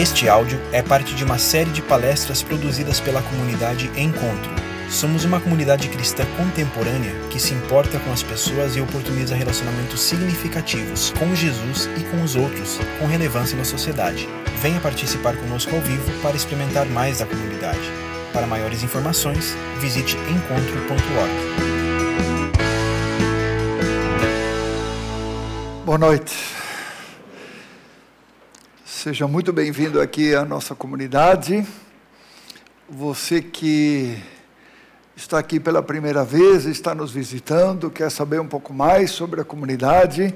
Este áudio é parte de uma série de palestras produzidas pela comunidade Encontro. Somos uma comunidade cristã contemporânea que se importa com as pessoas e oportuniza relacionamentos significativos com Jesus e com os outros, com relevância na sociedade. Venha participar conosco ao vivo para experimentar mais da comunidade. Para maiores informações, visite encontro.org. Boa noite. Seja muito bem-vindo aqui à nossa comunidade. Você que está aqui pela primeira vez, está nos visitando, quer saber um pouco mais sobre a comunidade,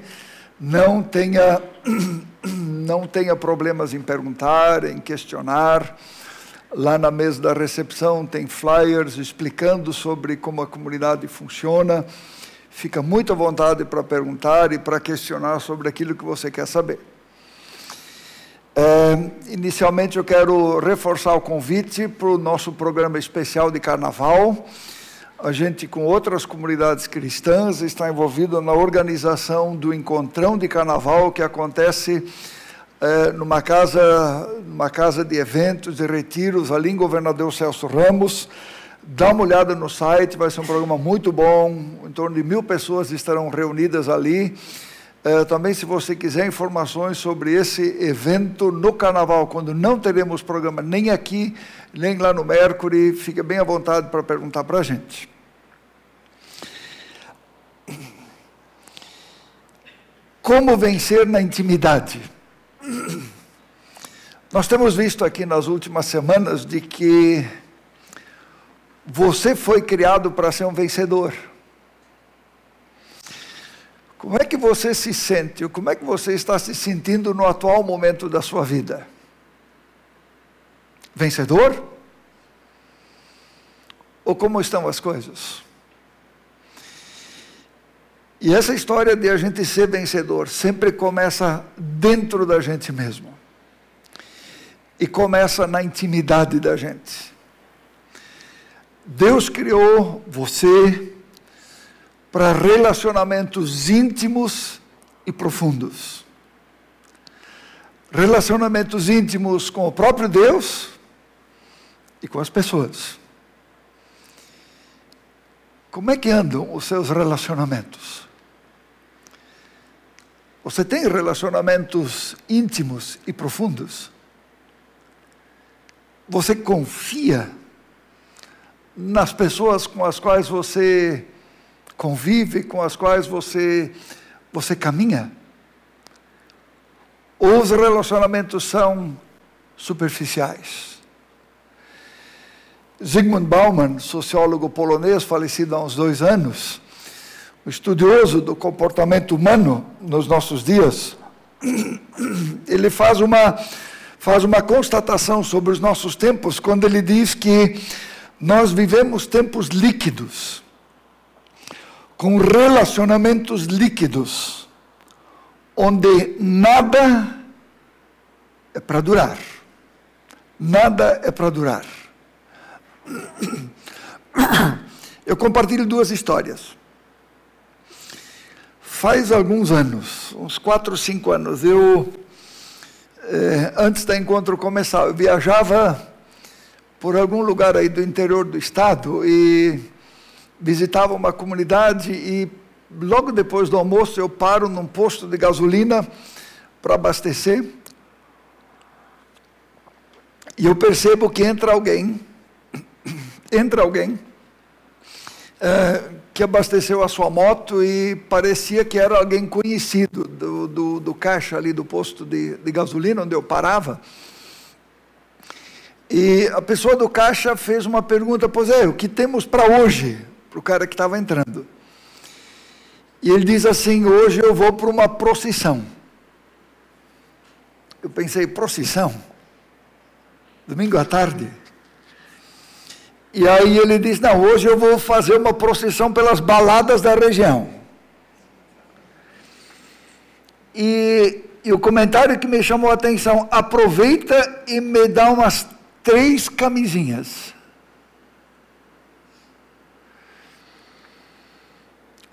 não tenha, não tenha problemas em perguntar, em questionar. Lá na mesa da recepção tem flyers explicando sobre como a comunidade funciona. Fica muito à vontade para perguntar e para questionar sobre aquilo que você quer saber. É, inicialmente, eu quero reforçar o convite para o nosso programa especial de carnaval. A gente, com outras comunidades cristãs, está envolvido na organização do encontrão de carnaval que acontece é, numa, casa, numa casa de eventos e retiros ali em Governador Celso Ramos. Dá uma olhada no site, vai ser um programa muito bom. Em torno de mil pessoas estarão reunidas ali. É, também, se você quiser informações sobre esse evento no Carnaval, quando não teremos programa nem aqui, nem lá no Mercury, fique bem à vontade para perguntar para a gente. Como vencer na intimidade? Nós temos visto aqui nas últimas semanas de que você foi criado para ser um vencedor. Como é que você se sente? Como é que você está se sentindo no atual momento da sua vida? Vencedor? Ou como estão as coisas? E essa história de a gente ser vencedor sempre começa dentro da gente mesmo. E começa na intimidade da gente. Deus criou você, para relacionamentos íntimos e profundos. Relacionamentos íntimos com o próprio Deus e com as pessoas. Como é que andam os seus relacionamentos? Você tem relacionamentos íntimos e profundos? Você confia nas pessoas com as quais você convive, com as quais você, você caminha? Os relacionamentos são superficiais? Zygmunt Bauman, sociólogo polonês, falecido há uns dois anos, um estudioso do comportamento humano nos nossos dias, ele faz uma, faz uma constatação sobre os nossos tempos quando ele diz que nós vivemos tempos líquidos com relacionamentos líquidos, onde nada é para durar. Nada é para durar. Eu compartilho duas histórias. Faz alguns anos, uns quatro, cinco anos, eu, eh, antes da encontro começar, eu viajava por algum lugar aí do interior do estado e visitava uma comunidade e logo depois do almoço eu paro num posto de gasolina para abastecer. E eu percebo que entra alguém, entra alguém é, que abasteceu a sua moto e parecia que era alguém conhecido do, do, do caixa ali do posto de, de gasolina onde eu parava. E a pessoa do caixa fez uma pergunta, pois é, o que temos para hoje? Para o cara que estava entrando. E ele diz assim: Hoje eu vou para uma procissão. Eu pensei: procissão? Domingo à tarde? E aí ele diz: Não, hoje eu vou fazer uma procissão pelas baladas da região. E, e o comentário que me chamou a atenção: aproveita e me dá umas três camisinhas.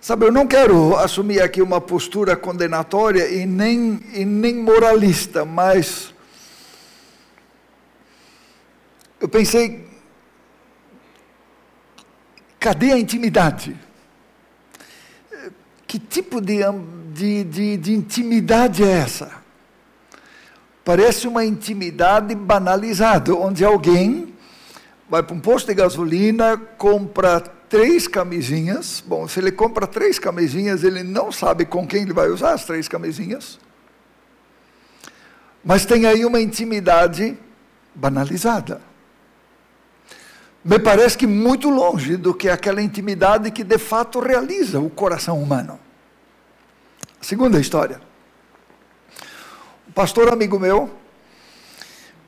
Sabe, eu não quero assumir aqui uma postura condenatória e nem, e nem moralista, mas eu pensei, cadê a intimidade? Que tipo de, de, de, de intimidade é essa? Parece uma intimidade banalizada, onde alguém vai para um posto de gasolina, compra três camisinhas. Bom, se ele compra três camisinhas, ele não sabe com quem ele vai usar as três camisinhas. Mas tem aí uma intimidade banalizada. Me parece que muito longe do que aquela intimidade que de fato realiza o coração humano. Segunda história. Um pastor amigo meu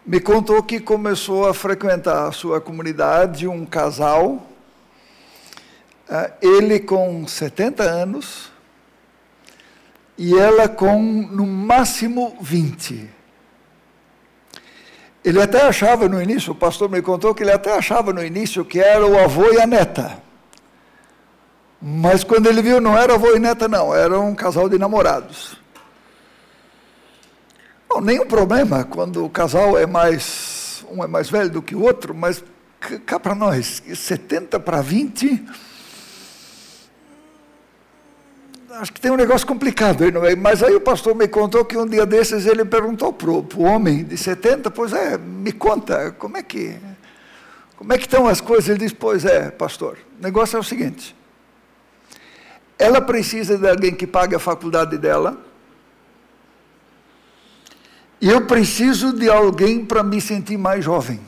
me contou que começou a frequentar a sua comunidade um casal, ele com 70 anos e ela com no máximo 20. Ele até achava no início, o pastor me contou que ele até achava no início que era o avô e a neta. Mas quando ele viu, não era avô e neta, não, era um casal de namorados. Bom, nenhum problema quando o casal é mais, um é mais velho do que o outro, mas cá para nós, 70 para 20, acho que tem um negócio complicado aí no meio. Mas aí o pastor me contou que um dia desses ele perguntou para o homem de 70, pois é, me conta, como é que como é que estão as coisas? Ele disse, pois é, pastor, o negócio é o seguinte, ela precisa de alguém que pague a faculdade dela, e eu preciso de alguém para me sentir mais jovem.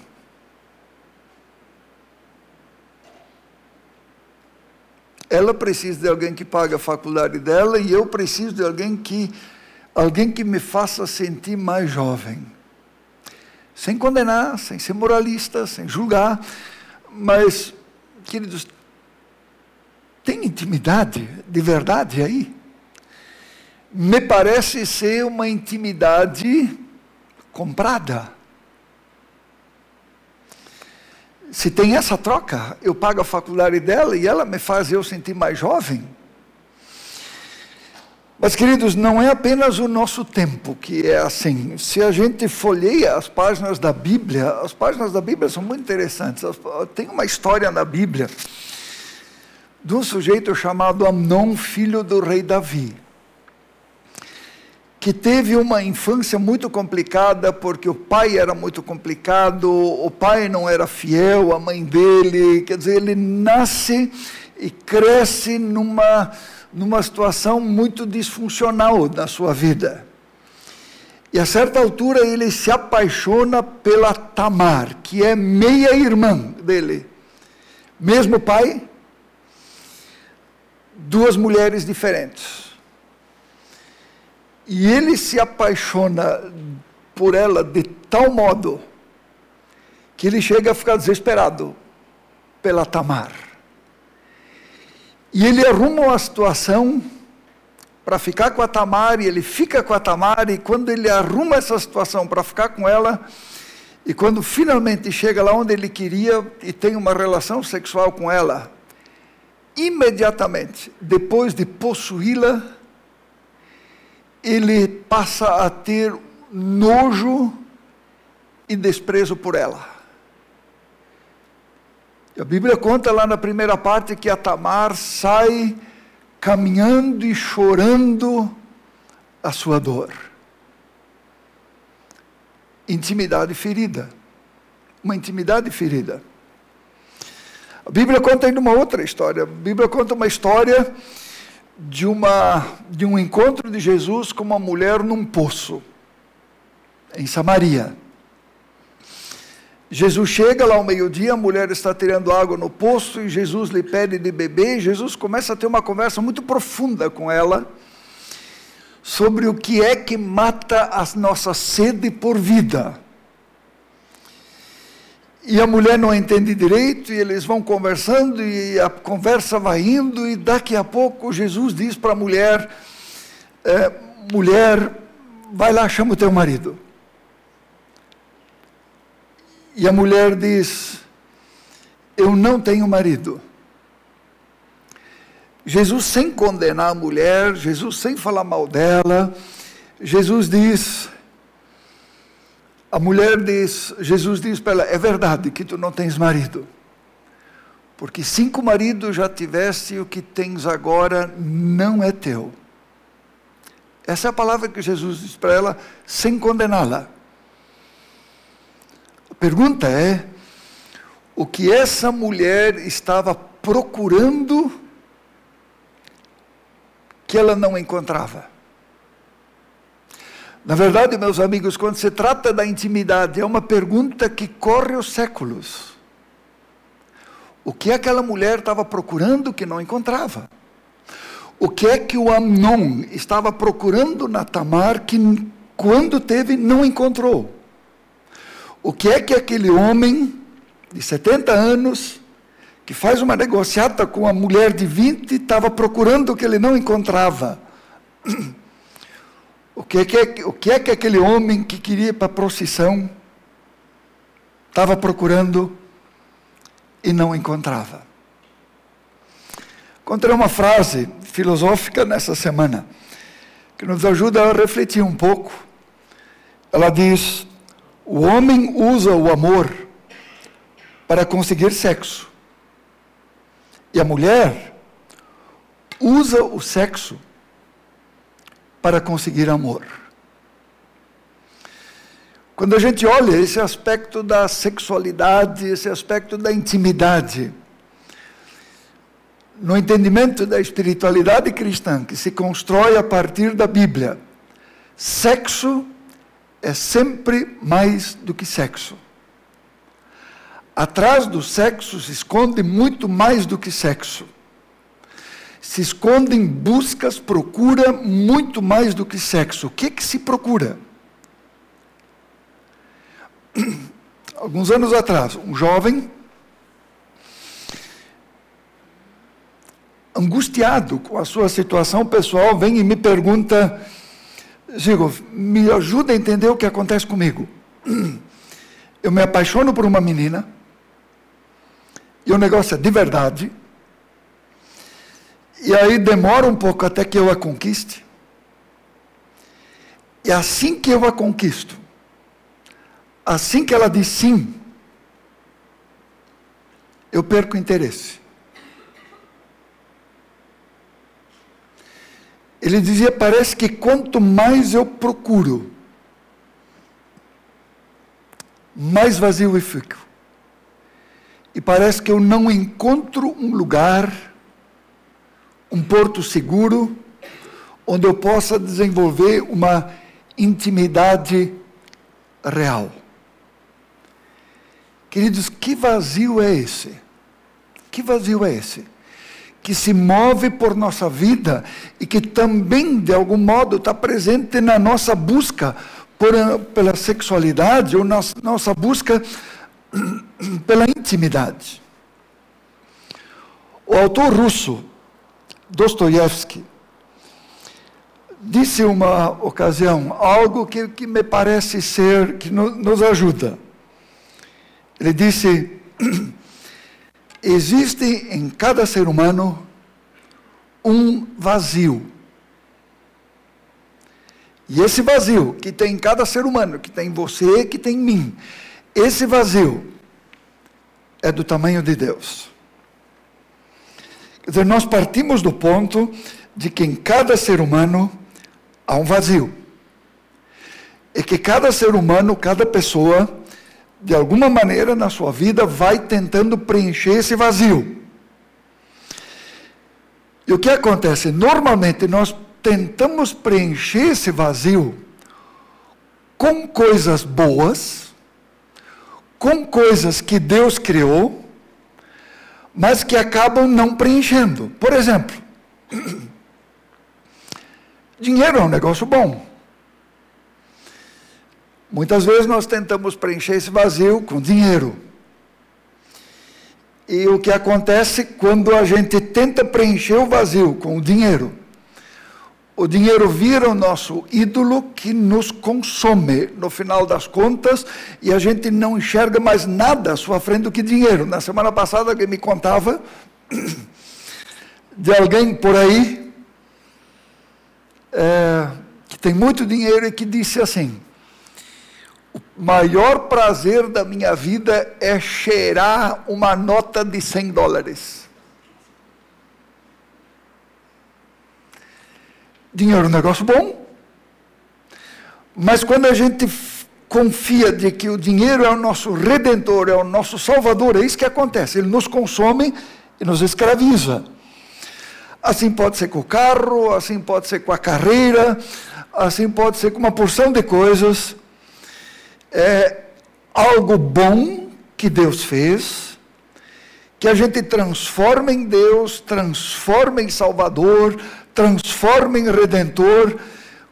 Ela precisa de alguém que pague a faculdade dela e eu preciso de alguém que alguém que me faça sentir mais jovem. Sem condenar, sem ser moralista, sem julgar, mas queridos, tem intimidade de verdade aí? Me parece ser uma intimidade comprada. Se tem essa troca, eu pago a faculdade dela e ela me faz eu sentir mais jovem. Mas, queridos, não é apenas o nosso tempo que é assim. Se a gente folheia as páginas da Bíblia, as páginas da Bíblia são muito interessantes. Tem uma história na Bíblia de um sujeito chamado Amnon, filho do rei Davi que teve uma infância muito complicada, porque o pai era muito complicado, o pai não era fiel, a mãe dele, quer dizer, ele nasce e cresce numa, numa situação muito disfuncional na sua vida. E a certa altura ele se apaixona pela Tamar, que é meia-irmã dele. Mesmo pai, duas mulheres diferentes. E ele se apaixona por ela de tal modo que ele chega a ficar desesperado pela Tamar. E ele arruma uma situação para ficar com a Tamar, e ele fica com a Tamar, e quando ele arruma essa situação para ficar com ela, e quando finalmente chega lá onde ele queria e tem uma relação sexual com ela, imediatamente, depois de possuí-la, ele passa a ter nojo e desprezo por ela. A Bíblia conta lá na primeira parte que a Tamar sai caminhando e chorando a sua dor. Intimidade ferida. Uma intimidade ferida. A Bíblia conta ainda uma outra história. A Bíblia conta uma história de, uma, de um encontro de Jesus com uma mulher num poço, em Samaria. Jesus chega lá ao meio-dia, a mulher está tirando água no poço e Jesus lhe pede de beber. Jesus começa a ter uma conversa muito profunda com ela sobre o que é que mata a nossa sede por vida. E a mulher não entende direito, e eles vão conversando, e a conversa vai indo, e daqui a pouco Jesus diz para a mulher: é, mulher, vai lá, chama o teu marido. E a mulher diz: Eu não tenho marido. Jesus, sem condenar a mulher, Jesus, sem falar mal dela, Jesus diz: A mulher diz, Jesus diz para ela: É verdade que tu não tens marido, porque cinco maridos já tiveste e o que tens agora não é teu. Essa é a palavra que Jesus diz para ela, sem condená-la. A pergunta é: o que essa mulher estava procurando que ela não encontrava? Na verdade, meus amigos, quando se trata da intimidade, é uma pergunta que corre os séculos. O que aquela mulher estava procurando que não encontrava? O que é que o Amnon estava procurando na Tamar que, quando teve, não encontrou? O que é que aquele homem de 70 anos, que faz uma negociata com a mulher de 20, estava procurando que ele não encontrava? O que, é que, o que é que aquele homem que queria ir para a procissão estava procurando e não encontrava? Encontrei uma frase filosófica nessa semana que nos ajuda a refletir um pouco. Ela diz: o homem usa o amor para conseguir sexo, e a mulher usa o sexo para conseguir amor. Quando a gente olha esse aspecto da sexualidade, esse aspecto da intimidade, no entendimento da espiritualidade cristã, que se constrói a partir da Bíblia, sexo é sempre mais do que sexo. Atrás do sexo se esconde muito mais do que sexo se esconde em buscas, procura muito mais do que sexo. O que, que se procura? Alguns anos atrás, um jovem, angustiado com a sua situação pessoal, vem e me pergunta: Zigo, me ajuda a entender o que acontece comigo. Eu me apaixono por uma menina, e o negócio é de verdade e aí demora um pouco até que eu a conquiste. E assim que eu a conquisto, assim que ela diz sim, eu perco interesse. Ele dizia: parece que quanto mais eu procuro, mais vazio eu fico. E parece que eu não encontro um lugar um porto seguro, onde eu possa desenvolver uma intimidade real. Queridos, que vazio é esse? Que vazio é esse? Que se move por nossa vida e que também, de algum modo, está presente na nossa busca por, pela sexualidade ou na nossa busca pela intimidade. O autor russo Dostoiévski disse uma ocasião algo que, que me parece ser, que no, nos ajuda. Ele disse: existe em cada ser humano um vazio. E esse vazio que tem em cada ser humano, que tem em você, que tem em mim, esse vazio é do tamanho de Deus. Dizer, nós partimos do ponto de que em cada ser humano há um vazio. E que cada ser humano, cada pessoa, de alguma maneira na sua vida, vai tentando preencher esse vazio. E o que acontece? Normalmente nós tentamos preencher esse vazio com coisas boas, com coisas que Deus criou, mas que acabam não preenchendo. Por exemplo, dinheiro é um negócio bom. Muitas vezes nós tentamos preencher esse vazio com dinheiro. E o que acontece quando a gente tenta preencher o vazio com o dinheiro? O dinheiro vira o nosso ídolo que nos consome no final das contas e a gente não enxerga mais nada à sua frente do que dinheiro. Na semana passada alguém me contava de alguém por aí é, que tem muito dinheiro e que disse assim: o maior prazer da minha vida é cheirar uma nota de 100 dólares. Dinheiro é um negócio bom, mas quando a gente confia de que o dinheiro é o nosso redentor, é o nosso salvador, é isso que acontece. Ele nos consome e nos escraviza. Assim pode ser com o carro, assim pode ser com a carreira, assim pode ser com uma porção de coisas. É algo bom que Deus fez, que a gente transforma em Deus, transforma em Salvador, transforma em Redentor,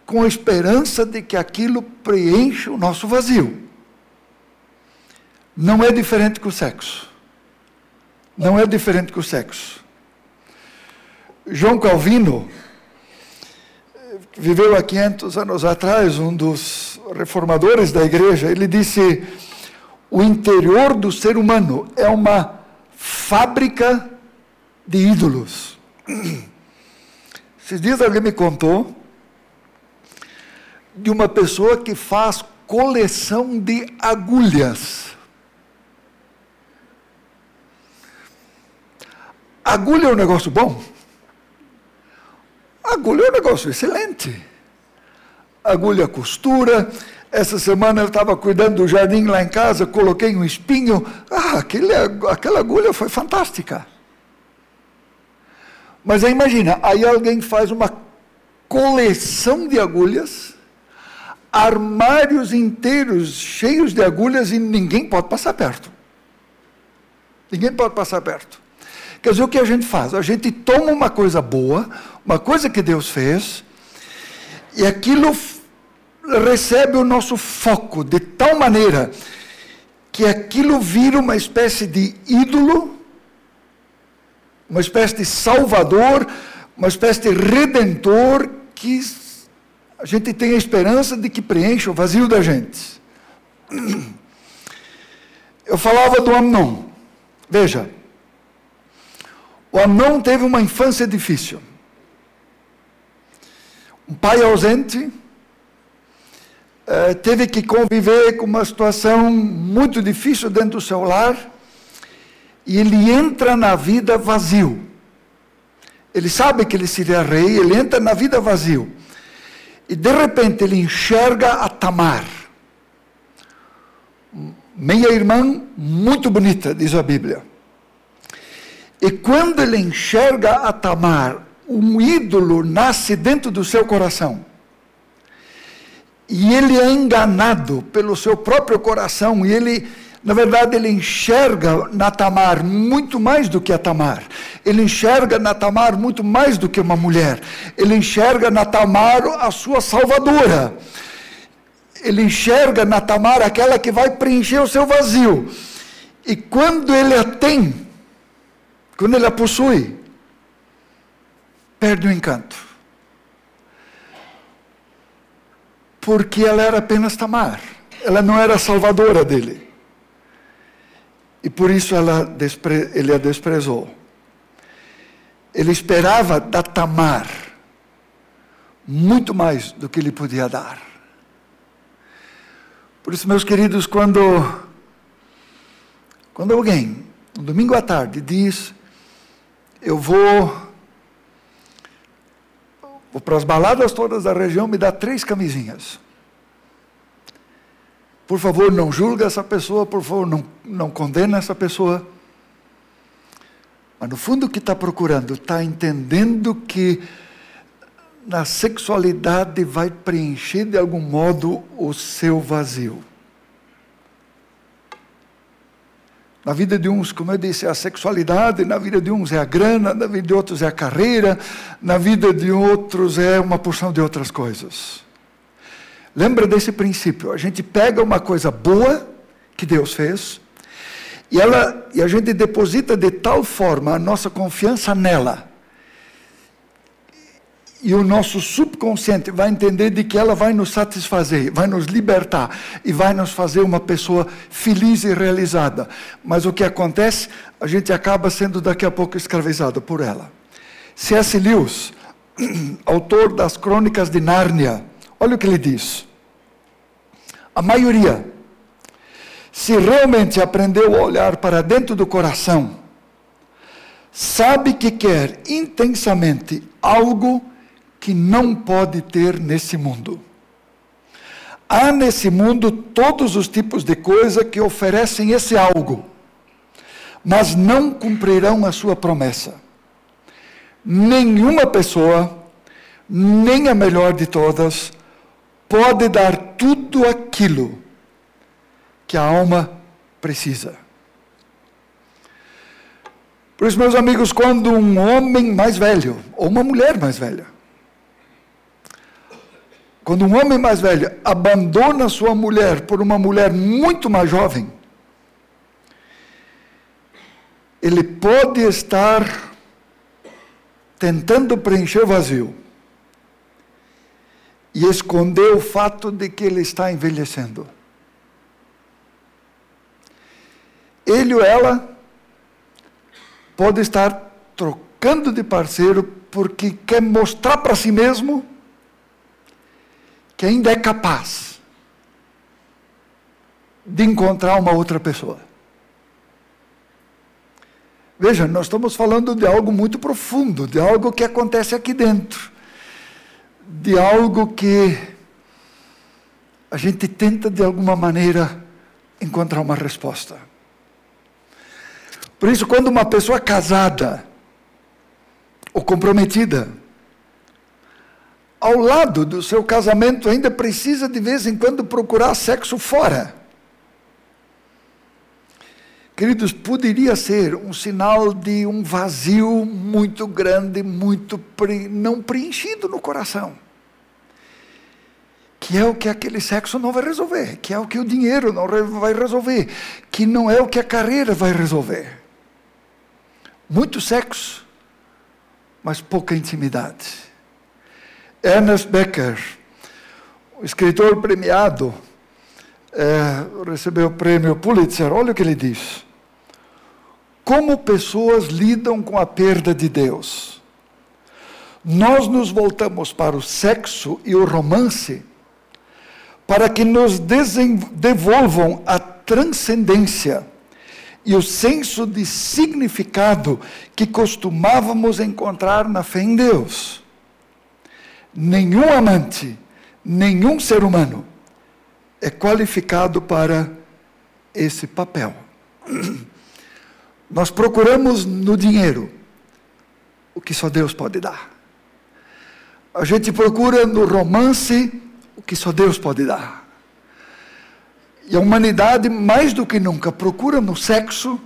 com a esperança de que aquilo preencha o nosso vazio. Não é diferente com o sexo. Não é diferente com o sexo. João Calvino viveu há 500 anos atrás, um dos reformadores da igreja, ele disse: o interior do ser humano é uma fábrica de ídolos. Esses dias alguém me contou de uma pessoa que faz coleção de agulhas. Agulha é um negócio bom? Agulha é um negócio excelente. Agulha costura. Essa semana eu estava cuidando do jardim lá em casa, coloquei um espinho. Ah, aquele, aquela agulha foi fantástica. Mas aí imagina, aí alguém faz uma coleção de agulhas, armários inteiros cheios de agulhas e ninguém pode passar perto. Ninguém pode passar perto. Quer dizer, o que a gente faz? A gente toma uma coisa boa, uma coisa que Deus fez, e aquilo recebe o nosso foco de tal maneira que aquilo vira uma espécie de ídolo, uma espécie de salvador, uma espécie de redentor que a gente tem a esperança de que preencha o vazio da gente. Eu falava do Amnon. Veja, o Amnon teve uma infância difícil. Um pai ausente, eh, teve que conviver com uma situação muito difícil dentro do seu lar, e ele entra na vida vazio. Ele sabe que ele seria rei, ele entra na vida vazio. E de repente ele enxerga a Tamar, meia irmã muito bonita, diz a Bíblia. E quando ele enxerga a Tamar, um ídolo nasce dentro do seu coração. E ele é enganado pelo seu próprio coração, e ele, na verdade, ele enxerga na Tamar muito mais do que a Tamar. Ele enxerga na Tamar muito mais do que uma mulher. Ele enxerga na Tamar a sua salvadora. Ele enxerga na Tamar aquela que vai preencher o seu vazio. E quando ele a tem, quando ele a possui, perde o encanto. Porque ela era apenas Tamar, ela não era a salvadora dele. E por isso ele a desprezou. Ele esperava da Tamar muito mais do que ele podia dar. Por isso, meus queridos, quando, quando alguém, um domingo à tarde, diz: eu vou, vou para as baladas todas da região, me dá três camisinhas. Por favor, não julga essa pessoa, por favor, não, não condena essa pessoa. Mas no fundo o que está procurando, está entendendo que na sexualidade vai preencher de algum modo o seu vazio. Na vida de uns, como eu disse, é a sexualidade, na vida de uns é a grana, na vida de outros é a carreira, na vida de outros é uma porção de outras coisas. Lembra desse princípio? A gente pega uma coisa boa que Deus fez e, ela, e a gente deposita de tal forma a nossa confiança nela e o nosso subconsciente vai entender de que ela vai nos satisfazer, vai nos libertar e vai nos fazer uma pessoa feliz e realizada. Mas o que acontece? A gente acaba sendo daqui a pouco escravizado por ela. C.S. Lewis, autor das Crônicas de Nárnia, olha o que ele diz. A maioria, se realmente aprendeu a olhar para dentro do coração, sabe que quer intensamente algo que não pode ter nesse mundo. Há nesse mundo todos os tipos de coisa que oferecem esse algo, mas não cumprirão a sua promessa. Nenhuma pessoa, nem a melhor de todas, pode dar tudo aquilo que a alma precisa. Por isso, meus amigos, quando um homem mais velho, ou uma mulher mais velha, quando um homem mais velho abandona sua mulher por uma mulher muito mais jovem, ele pode estar tentando preencher o vazio e esconder o fato de que ele está envelhecendo. Ele ou ela pode estar trocando de parceiro porque quer mostrar para si mesmo que ainda é capaz de encontrar uma outra pessoa. Veja, nós estamos falando de algo muito profundo, de algo que acontece aqui dentro, de algo que a gente tenta de alguma maneira encontrar uma resposta. Por isso, quando uma pessoa casada ou comprometida ao lado do seu casamento ainda precisa de vez em quando procurar sexo fora. Queridos, poderia ser um sinal de um vazio muito grande, muito pre... não preenchido no coração. Que é o que aquele sexo não vai resolver, que é o que o dinheiro não vai resolver, que não é o que a carreira vai resolver. Muito sexo, mas pouca intimidade. Ernest Becker, escritor premiado, é, recebeu o prêmio Pulitzer. Olha o que ele diz. Como pessoas lidam com a perda de Deus. Nós nos voltamos para o sexo e o romance para que nos devolvam a transcendência e o senso de significado que costumávamos encontrar na fé em Deus nenhum amante, nenhum ser humano é qualificado para esse papel. Nós procuramos no dinheiro o que só Deus pode dar. A gente procura no romance o que só Deus pode dar. E a humanidade, mais do que nunca, procura no sexo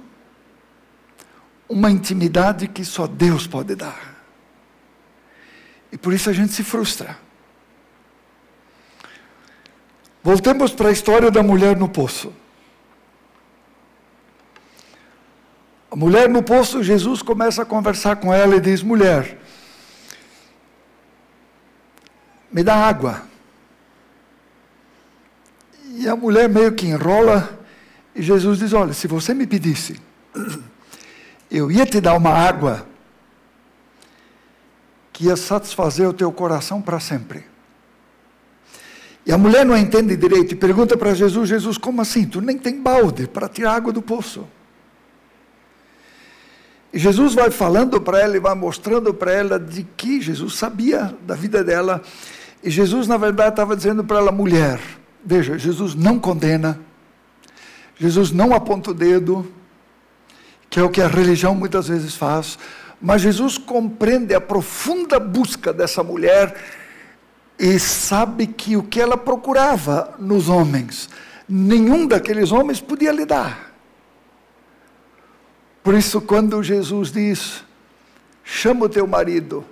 uma intimidade que só Deus pode dar. E por isso a gente se frustra. Voltemos para a história da mulher no poço. A mulher no poço, Jesus começa a conversar com ela e diz: Mulher, me dá água. E a mulher meio que enrola, e Jesus diz: Olha, se você me pedisse, eu ia te dar uma água que ia satisfazer o teu coração para sempre. E a mulher não entende direito e pergunta para Jesus: Jesus, como assim? Tu nem tem balde para tirar água do poço. E Jesus vai falando para ela e vai mostrando para ela de que Jesus sabia da vida dela. E Jesus, na verdade, estava dizendo para ela: mulher, veja, Jesus não condena, Jesus não aponta o dedo, que é o que a religião muitas vezes faz. Mas Jesus compreende a profunda busca dessa mulher e sabe que o que ela procurava nos homens, nenhum daqueles homens podia lhe dar. Por isso, quando Jesus diz: chama o teu marido,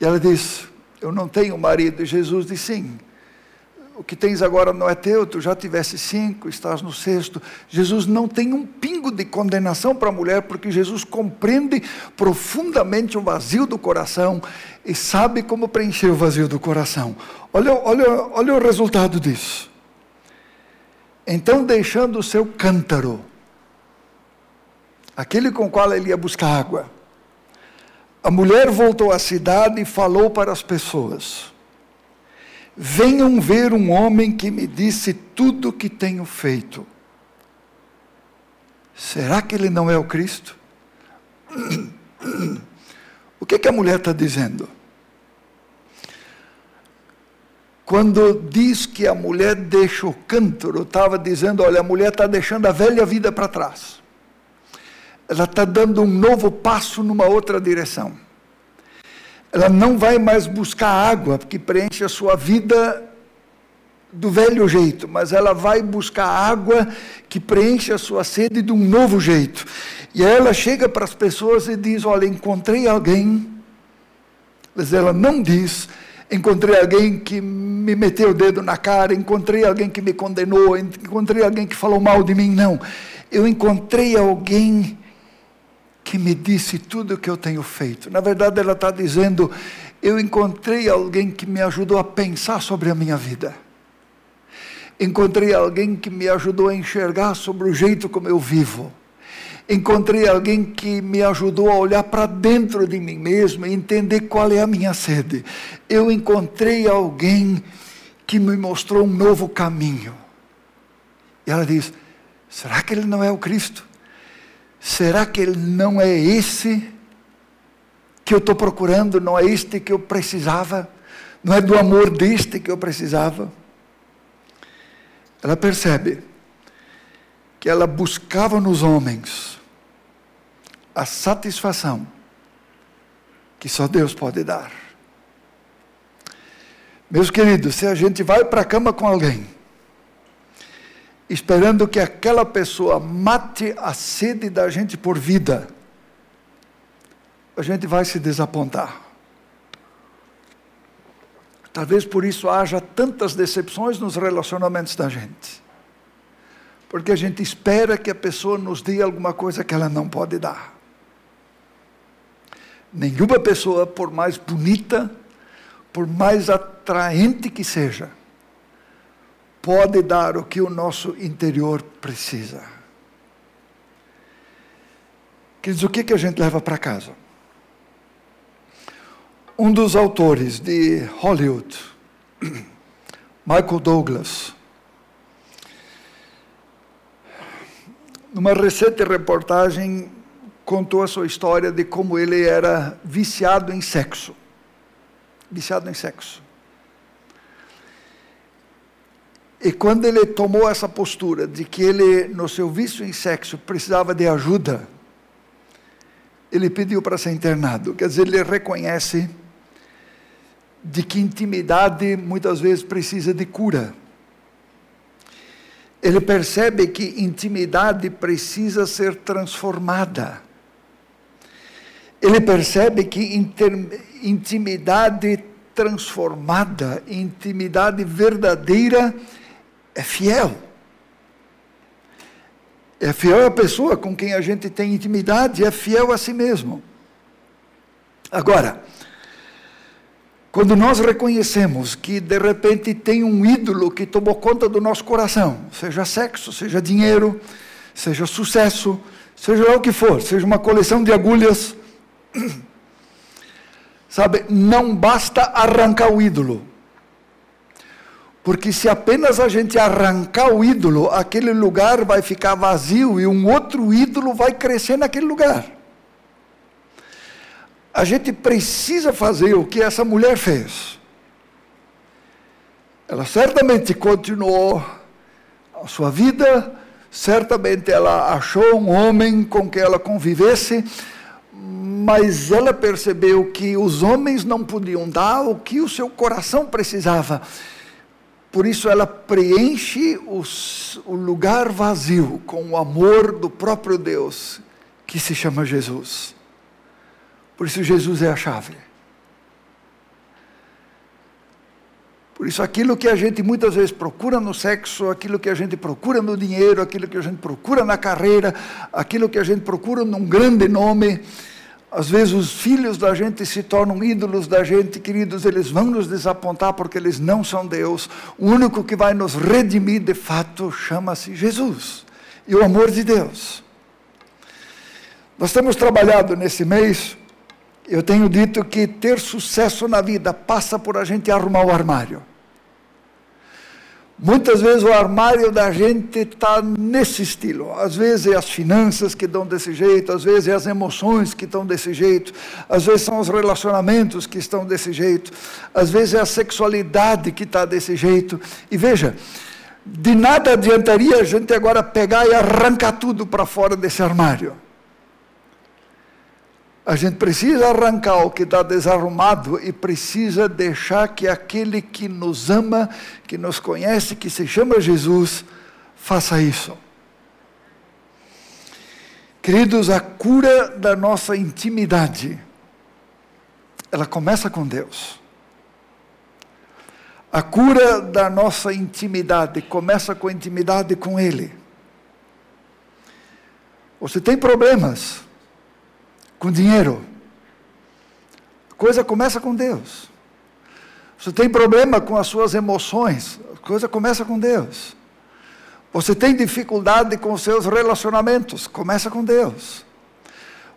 e ela diz: Eu não tenho marido, e Jesus diz: Sim o que tens agora não é teu, tu já tivesse cinco, estás no sexto. Jesus não tem um pingo de condenação para a mulher, porque Jesus compreende profundamente o vazio do coração e sabe como preencher o vazio do coração. Olha, olha, olha o resultado disso. Então, deixando o seu cântaro, aquele com o qual ele ia buscar água, a mulher voltou à cidade e falou para as pessoas. Venham ver um homem que me disse tudo o que tenho feito. Será que ele não é o Cristo? O que, que a mulher está dizendo? Quando diz que a mulher deixa o cântaro, estava dizendo: olha, a mulher está deixando a velha vida para trás. Ela está dando um novo passo numa outra direção. Ela não vai mais buscar água que preenche a sua vida do velho jeito, mas ela vai buscar água que preenche a sua sede de um novo jeito. E ela chega para as pessoas e diz: Olha, encontrei alguém, mas ela não diz encontrei alguém que me meteu o dedo na cara, encontrei alguém que me condenou, encontrei alguém que falou mal de mim. Não. Eu encontrei alguém que me disse tudo o que eu tenho feito. Na verdade, ela está dizendo: eu encontrei alguém que me ajudou a pensar sobre a minha vida. Encontrei alguém que me ajudou a enxergar sobre o jeito como eu vivo encontrei alguém que me ajudou a olhar para dentro de mim mesmo e entender qual é a minha sede. Eu encontrei alguém que me mostrou um novo caminho. E ela diz: será que ele não é o Cristo? Será que ele não é esse que eu estou procurando? Não é este que eu precisava? Não é do amor deste que eu precisava? Ela percebe que ela buscava nos homens a satisfação que só Deus pode dar. Meus queridos, se a gente vai para a cama com alguém, esperando que aquela pessoa mate a sede da gente por vida, a gente vai se desapontar. Talvez por isso haja tantas decepções nos relacionamentos da gente. Porque a gente espera que a pessoa nos dê alguma coisa que ela não pode dar. Nenhuma pessoa, por mais bonita, por mais atraente que seja, pode dar o que o nosso interior precisa. Queridos, o que, que a gente leva para casa? Um dos autores de Hollywood, Michael Douglas, numa recente reportagem contou a sua história de como ele era viciado em sexo. Viciado em sexo. E quando ele tomou essa postura de que ele, no seu vício em sexo, precisava de ajuda, ele pediu para ser internado. Quer dizer, ele reconhece de que intimidade muitas vezes precisa de cura. Ele percebe que intimidade precisa ser transformada ele percebe que intimidade transformada, intimidade verdadeira é fiel. É fiel à pessoa com quem a gente tem intimidade, é fiel a si mesmo. Agora, quando nós reconhecemos que de repente tem um ídolo que tomou conta do nosso coração, seja sexo, seja dinheiro, seja sucesso, seja lá o que for, seja uma coleção de agulhas, Sabe, não basta arrancar o ídolo. Porque se apenas a gente arrancar o ídolo, aquele lugar vai ficar vazio e um outro ídolo vai crescer naquele lugar. A gente precisa fazer o que essa mulher fez. Ela certamente continuou a sua vida, certamente ela achou um homem com que ela convivesse, mas ela percebeu que os homens não podiam dar o que o seu coração precisava. Por isso ela preenche os, o lugar vazio com o amor do próprio Deus, que se chama Jesus. Por isso Jesus é a chave. Por isso, aquilo que a gente muitas vezes procura no sexo, aquilo que a gente procura no dinheiro, aquilo que a gente procura na carreira, aquilo que a gente procura num grande nome, às vezes os filhos da gente se tornam ídolos da gente, queridos, eles vão nos desapontar porque eles não são Deus. O único que vai nos redimir de fato chama-se Jesus e o amor de Deus. Nós temos trabalhado nesse mês, eu tenho dito que ter sucesso na vida passa por a gente arrumar o armário. Muitas vezes o armário da gente está nesse estilo. Às vezes é as finanças que dão desse jeito, às vezes é as emoções que estão desse jeito, às vezes são os relacionamentos que estão desse jeito, às vezes é a sexualidade que está desse jeito. E veja, de nada adiantaria a gente agora pegar e arrancar tudo para fora desse armário. A gente precisa arrancar o que está desarrumado e precisa deixar que aquele que nos ama, que nos conhece, que se chama Jesus, faça isso. Queridos, a cura da nossa intimidade, ela começa com Deus. A cura da nossa intimidade começa com a intimidade com Ele. Você tem problemas, com dinheiro. A coisa começa com Deus. Você tem problema com as suas emoções, a coisa começa com Deus. Você tem dificuldade com os seus relacionamentos, começa com Deus.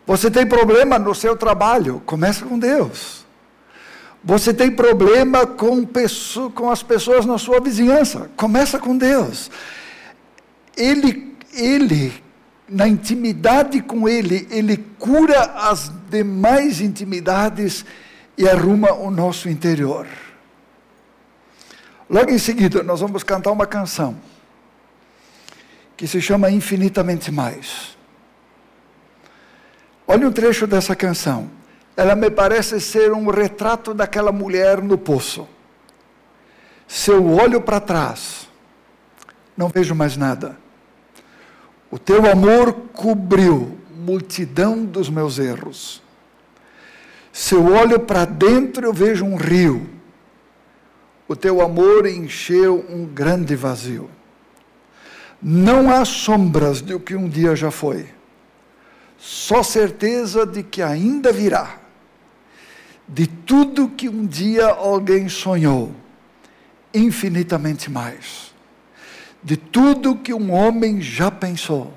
Você tem problema no seu trabalho, começa com Deus. Você tem problema com, pessoa, com as pessoas na sua vizinhança, começa com Deus. Ele, ele na intimidade com Ele, Ele cura as demais intimidades e arruma o nosso interior. Logo em seguida, nós vamos cantar uma canção que se chama Infinitamente Mais. Olha um trecho dessa canção. Ela me parece ser um retrato daquela mulher no poço. Se eu olho para trás, não vejo mais nada o teu amor cobriu multidão dos meus erros. Se eu olho para dentro, eu vejo um rio. O teu amor encheu um grande vazio. Não há sombras do que um dia já foi, só certeza de que ainda virá, de tudo que um dia alguém sonhou, infinitamente mais de tudo que um homem já pensou,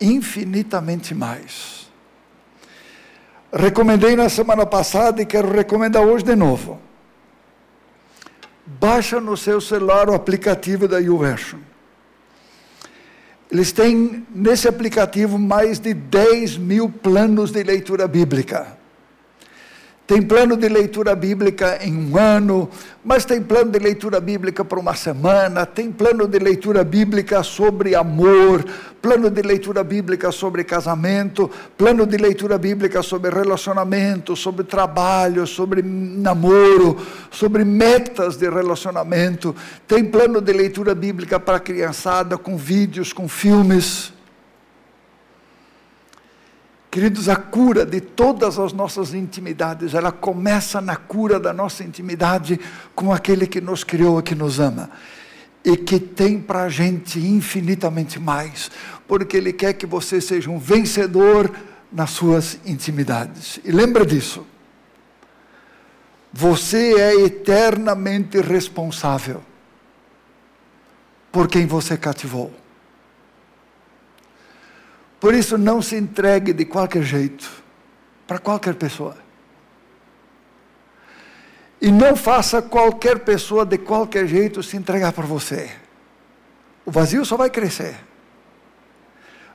infinitamente mais. Recomendei na semana passada e quero recomendar hoje de novo. Baixa no seu celular o aplicativo da YouVersion. Eles têm nesse aplicativo mais de 10 mil planos de leitura bíblica. Tem plano de leitura bíblica em um ano, mas tem plano de leitura bíblica para uma semana, tem plano de leitura bíblica sobre amor, plano de leitura bíblica sobre casamento, plano de leitura bíblica sobre relacionamento, sobre trabalho, sobre namoro, sobre metas de relacionamento. Tem plano de leitura bíblica para criançada, com vídeos, com filmes. Queridos, a cura de todas as nossas intimidades, ela começa na cura da nossa intimidade com aquele que nos criou que nos ama. E que tem para a gente infinitamente mais, porque Ele quer que você seja um vencedor nas suas intimidades. E lembra disso. Você é eternamente responsável por quem você cativou. Por isso, não se entregue de qualquer jeito, para qualquer pessoa. E não faça qualquer pessoa de qualquer jeito se entregar para você. O vazio só vai crescer.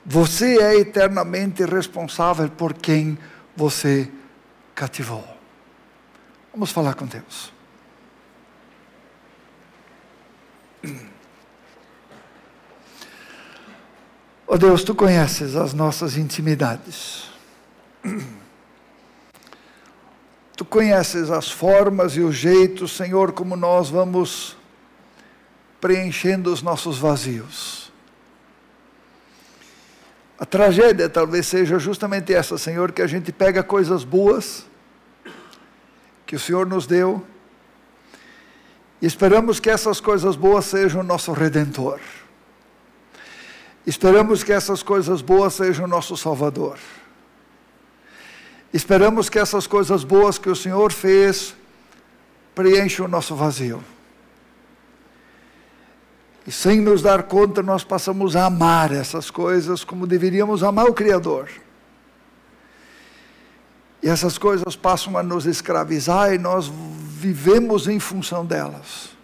Você é eternamente responsável por quem você cativou. Vamos falar com Deus. Oh Deus, tu conheces as nossas intimidades. Tu conheces as formas e os jeitos, Senhor, como nós vamos preenchendo os nossos vazios. A tragédia talvez seja justamente essa, Senhor, que a gente pega coisas boas que o Senhor nos deu e esperamos que essas coisas boas sejam o nosso redentor. Esperamos que essas coisas boas sejam o nosso Salvador. Esperamos que essas coisas boas que o Senhor fez preencham o nosso vazio. E sem nos dar conta, nós passamos a amar essas coisas como deveríamos amar o Criador. E essas coisas passam a nos escravizar e nós vivemos em função delas.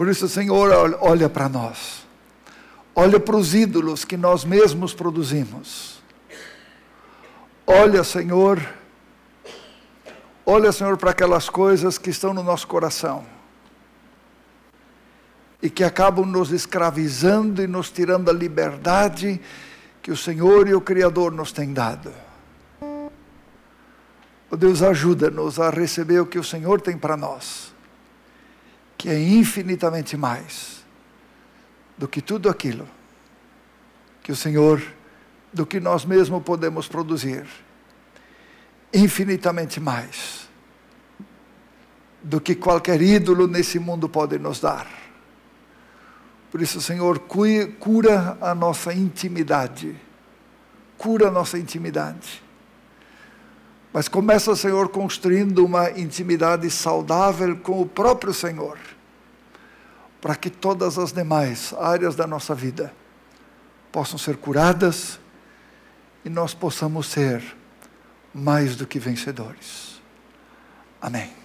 Por isso, Senhor, olha para nós. Olha para os ídolos que nós mesmos produzimos. Olha, Senhor, olha, Senhor, para aquelas coisas que estão no nosso coração e que acabam nos escravizando e nos tirando a liberdade que o Senhor e o Criador nos têm dado. Oh Deus, ajuda-nos a receber o que o Senhor tem para nós, que é infinitamente mais do que tudo aquilo que o Senhor, do que nós mesmos podemos produzir, infinitamente mais do que qualquer ídolo nesse mundo pode nos dar. Por isso, Senhor, cura a nossa intimidade. Cura a nossa intimidade. Mas começa, Senhor, construindo uma intimidade saudável com o próprio Senhor, para que todas as demais áreas da nossa vida possam ser curadas e nós possamos ser mais do que vencedores. Amém.